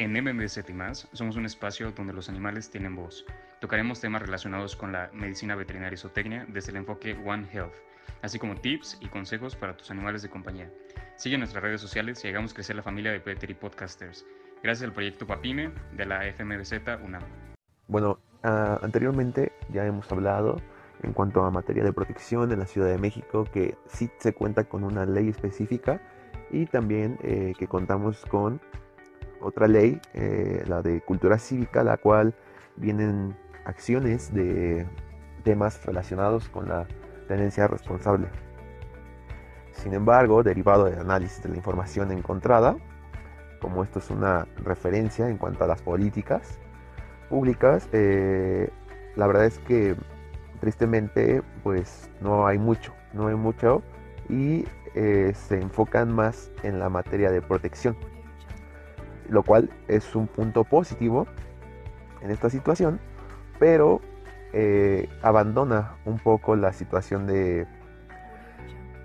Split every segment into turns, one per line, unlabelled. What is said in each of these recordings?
En MMZ y más, somos un espacio donde los animales tienen voz. Tocaremos temas relacionados con la medicina veterinaria y zootecnia desde el enfoque One Health, así como tips y consejos para tus animales de compañía. Sigue nuestras redes sociales y hagamos crecer la familia de Petri Podcasters. Gracias al proyecto Papime de la FMBZ UNAM.
Bueno, uh, anteriormente ya hemos hablado en cuanto a materia de protección en la Ciudad de México, que sí se cuenta con una ley específica y también eh, que contamos con otra ley, eh, la de cultura cívica, la cual vienen acciones de temas relacionados con la tenencia responsable. Sin embargo, derivado del análisis de la información encontrada, como esto es una referencia en cuanto a las políticas públicas, eh, la verdad es que tristemente pues no hay mucho, no hay mucho y eh, se enfocan más en la materia de protección, lo cual es un punto positivo en esta situación, pero eh, abandona un poco la situación de,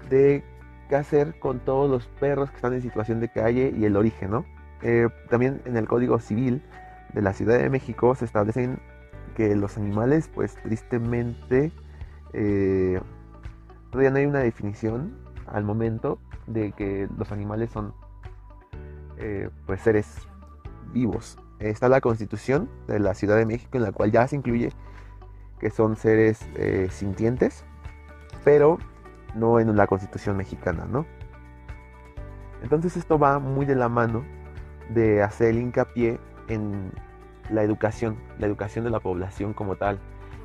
de qué hacer con todos los perros que están en situación de calle y el origen, ¿no? Eh, también en el Código Civil de la Ciudad de México se establecen que los animales, pues tristemente, eh, todavía no hay una definición al momento de que los animales son eh, pues seres vivos. Está la constitución de la Ciudad de México en la cual ya se incluye que son seres eh, sintientes, pero no en la constitución mexicana, ¿no? Entonces esto va muy de la mano de hacer el hincapié en la educación, la educación de la población como tal.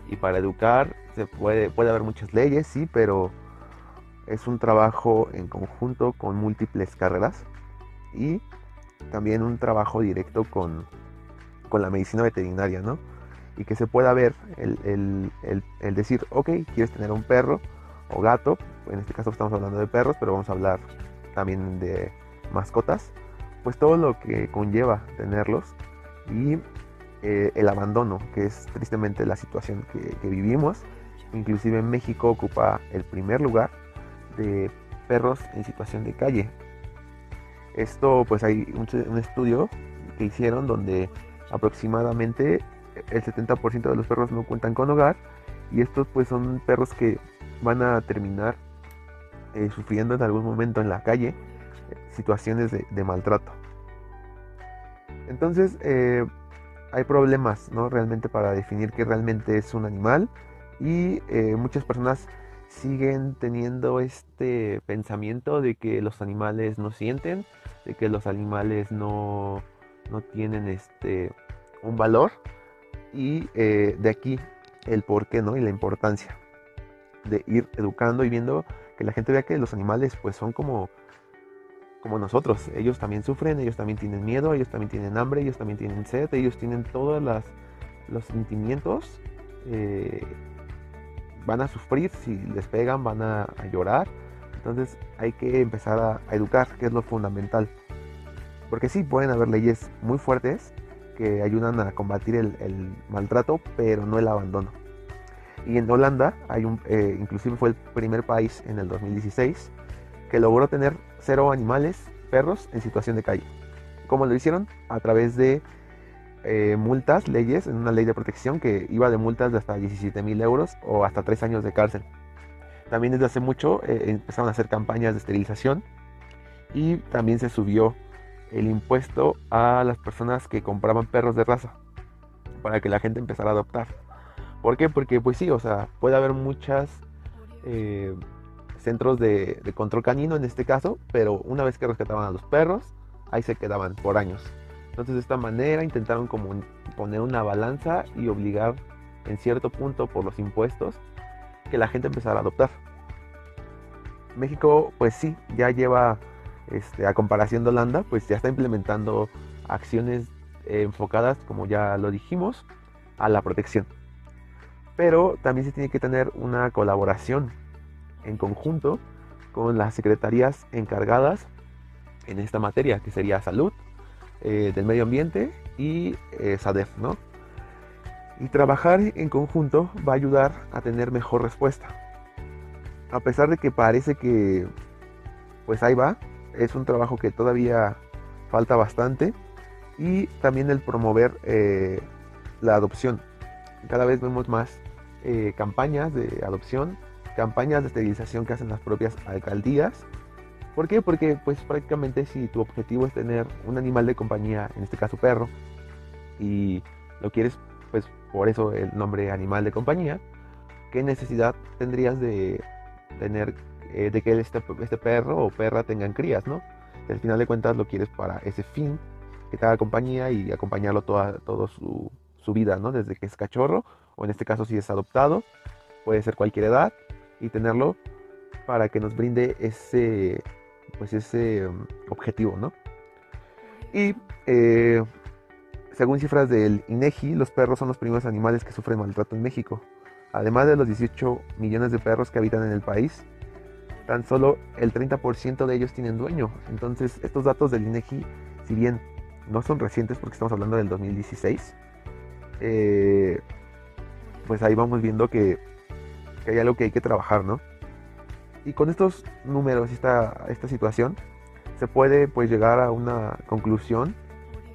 Y para educar se puede, puede haber muchas leyes, sí, pero es un trabajo en conjunto con múltiples carreras y también un trabajo directo con, con la medicina veterinaria, ¿no? Y que se pueda ver el, el, el, decir, ok, quieres tener un perro o gato, en este caso estamos hablando de perros, pero vamos a hablar también de mascotas, pues todo lo que conlleva tenerlos y eh, el abandono, que es tristemente la situación que, vivimos. Inclusive México ocupa el primer lugar de perros en situación de calle. Esto pues hay un, estudio que hicieron donde aproximadamente el 70% de los perros no cuentan con hogar y estos pues son perros que van a terminar eh, sufriendo en algún momento en la calle eh, situaciones de, maltrato. Entonces eh, hay problemas, ¿no? Realmente para definir qué realmente es un animal y muchas personas siguen teniendo este pensamiento de que los animales no sienten, de que los animales no, no tienen este, un valor y eh, de aquí el por qué ¿no? y la importancia de ir educando y viendo que la gente vea que los animales pues son como como nosotros. Ellos también sufren, ellos también tienen miedo, ellos también tienen hambre, ellos también tienen sed, ellos tienen todos los sentimientos. Eh, van a sufrir, si les pegan van a, llorar. Entonces hay que empezar a, educar, que es lo fundamental. Porque sí, pueden haber leyes muy fuertes que ayudan a combatir el, el maltrato, pero no el abandono. Y en Holanda, hay un, eh, inclusive fue el primer país en el 2016 que logró tener cero animales, perros en situación de calle. ¿Cómo lo hicieron? A través de eh, multas, leyes, en una ley de protección que iba de multas de hasta 17 mil euros o hasta 3 años de cárcel. También desde hace mucho eh, empezaron a hacer campañas de esterilización y también se subió el impuesto a las personas que compraban perros de raza para que la gente empezara a adoptar. ¿Por qué? Porque pues sí, o sea, puede haber muchas eh, centros de, de, control canino en este caso, pero una vez que rescataban a los perros, ahí se quedaban por años. Entonces de esta manera intentaron como poner una balanza y obligar en cierto punto por los impuestos que la gente empezara a adoptar. México pues sí, ya lleva, este, a comparación de Holanda, pues ya está implementando acciones enfocadas, como ya lo dijimos, a la protección. Pero también se tiene que tener una colaboración en conjunto con las secretarías encargadas en esta materia, que sería salud, eh, del medio ambiente y eh, SADEF, ¿no? Y trabajar en conjunto va a ayudar a tener mejor respuesta. A pesar de que parece que, pues ahí va, es un trabajo que todavía falta bastante y también el promover eh, la adopción. Cada vez vemos más campañas de adopción, campañas de esterilización que hacen las propias alcaldías. ¿Por qué? Porque pues prácticamente si tu objetivo es tener un animal de compañía, en este caso perro, y lo quieres pues por eso el nombre animal de compañía, ¿qué necesidad tendrías de tener eh, de que este, este, perro o perra tengan crías, ¿no? al final de cuentas lo quieres para ese fin, que te haga compañía y acompañarlo toda, toda su, su, vida, ¿no? Desde que es cachorro, o en este caso si es adoptado, puede ser cualquier edad, y tenerlo para que nos brinde ese, pues ese um, objetivo, ¿no? Y eh, según cifras del INEGI, los perros son los primeros animales que sufren maltrato en México. Además de los 18 millones de perros que habitan en el país, tan solo el 30% de ellos tienen dueño. Entonces, estos datos del INEGI, si bien no son recientes porque estamos hablando del 2016, eh, pues ahí vamos viendo que, hay algo que hay que trabajar, ¿no? Y con estos números esta, esta situación, se puede pues llegar a una conclusión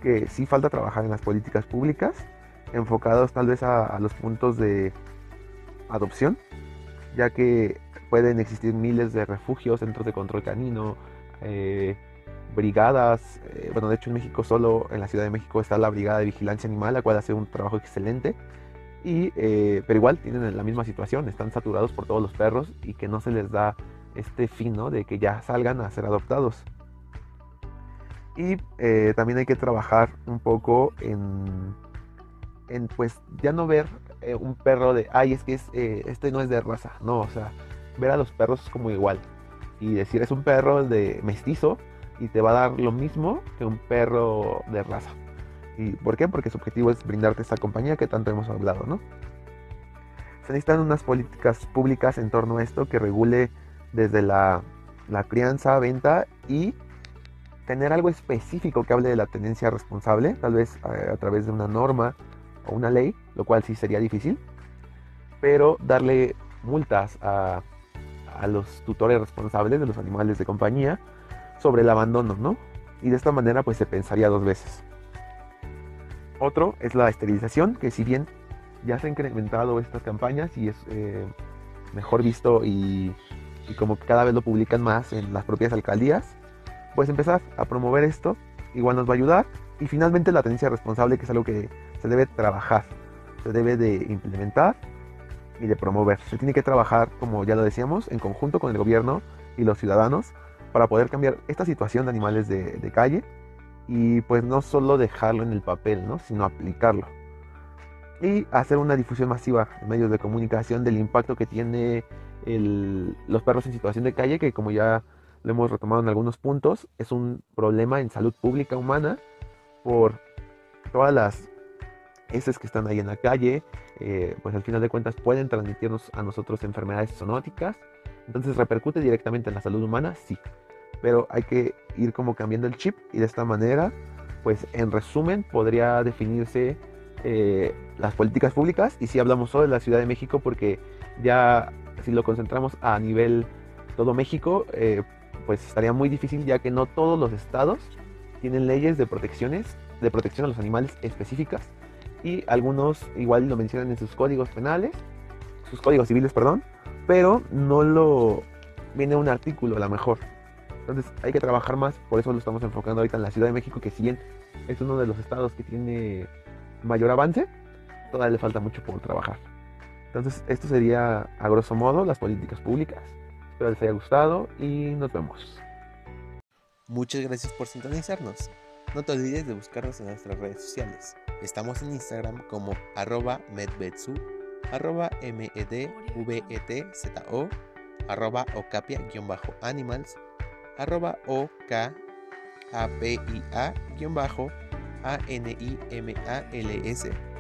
que sí falta trabajar en las políticas públicas, enfocados tal vez a los puntos de adopción, ya que pueden existir miles de refugios, centros de control canino, eh, brigadas. Eh, bueno, de hecho en México solo, en la Ciudad de México está la Brigada de Vigilancia Animal, la cual hace un trabajo excelente. Eh, pero igual tienen la misma situación, están saturados por todos los perros y que no se les da este fin de que ya salgan a ser adoptados. Y también hay que trabajar un poco en, pues ya no ver un perro de, ay, es que es, este no es de raza, no, o sea, ver a los perros como igual y decir es un perro de mestizo y te va a dar lo mismo que un perro de raza. ¿Y por qué? Porque su objetivo es brindarte esa compañía que tanto hemos hablado, ¿no? Se necesitan unas políticas públicas en torno a esto que regule desde la, la crianza, venta y tener algo específico que hable de la tenencia responsable, tal vez a, a través de una norma o una ley, lo cual sí sería difícil, pero darle multas a a los tutores responsables de los animales de compañía sobre el abandono, ¿no? Y de esta manera pues se pensaría dos veces. Otro es la esterilización, que si bien ya se han incrementado estas campañas y es eh, mejor visto y, como cada vez lo publican más en las propias alcaldías, pues empezar a promover esto igual nos va a ayudar. Y finalmente la tenencia responsable, que es algo que se debe trabajar, se debe de implementar y de promover. Se tiene que trabajar, como ya lo decíamos, en conjunto con el gobierno y los ciudadanos para poder cambiar esta situación de animales de, calle y pues no solo dejarlo en el papel, ¿no? sino aplicarlo. Y hacer una difusión masiva en medios de comunicación del impacto que tiene los perros en situación de calle, que como ya lo hemos retomado en algunos puntos, es un problema en salud pública humana por todas las heces que están ahí en la calle, eh, pues al final de cuentas pueden transmitirnos a nosotros enfermedades zoonóticas. Entonces repercute directamente en la salud humana, sí. Pero hay que ir como cambiando el chip y de esta manera, pues en resumen, podría definirse eh, las políticas públicas. Y si hablamos solo de la Ciudad de México, porque ya si lo concentramos a nivel todo México, eh, pues estaría muy difícil ya que no todos los estados tienen leyes de protecciones, de protección a los animales específicas y algunos igual lo mencionan en sus códigos penales, sus códigos civiles, perdón, pero no lo viene un artículo a lo mejor. Entonces hay que trabajar más, por eso lo estamos enfocando ahorita en la Ciudad de México, que si bien es uno de los estados que tiene mayor avance, todavía le falta mucho por trabajar. Entonces esto sería a grosso modo las políticas públicas. Espero les haya gustado y nos vemos.
Muchas gracias por sintonizarnos. No te olvides de buscarnos en nuestras redes sociales. Estamos en Instagram como arroba medvetsu, arroba medvetzo, arroba ocapia-animals, arroba okapia-animals,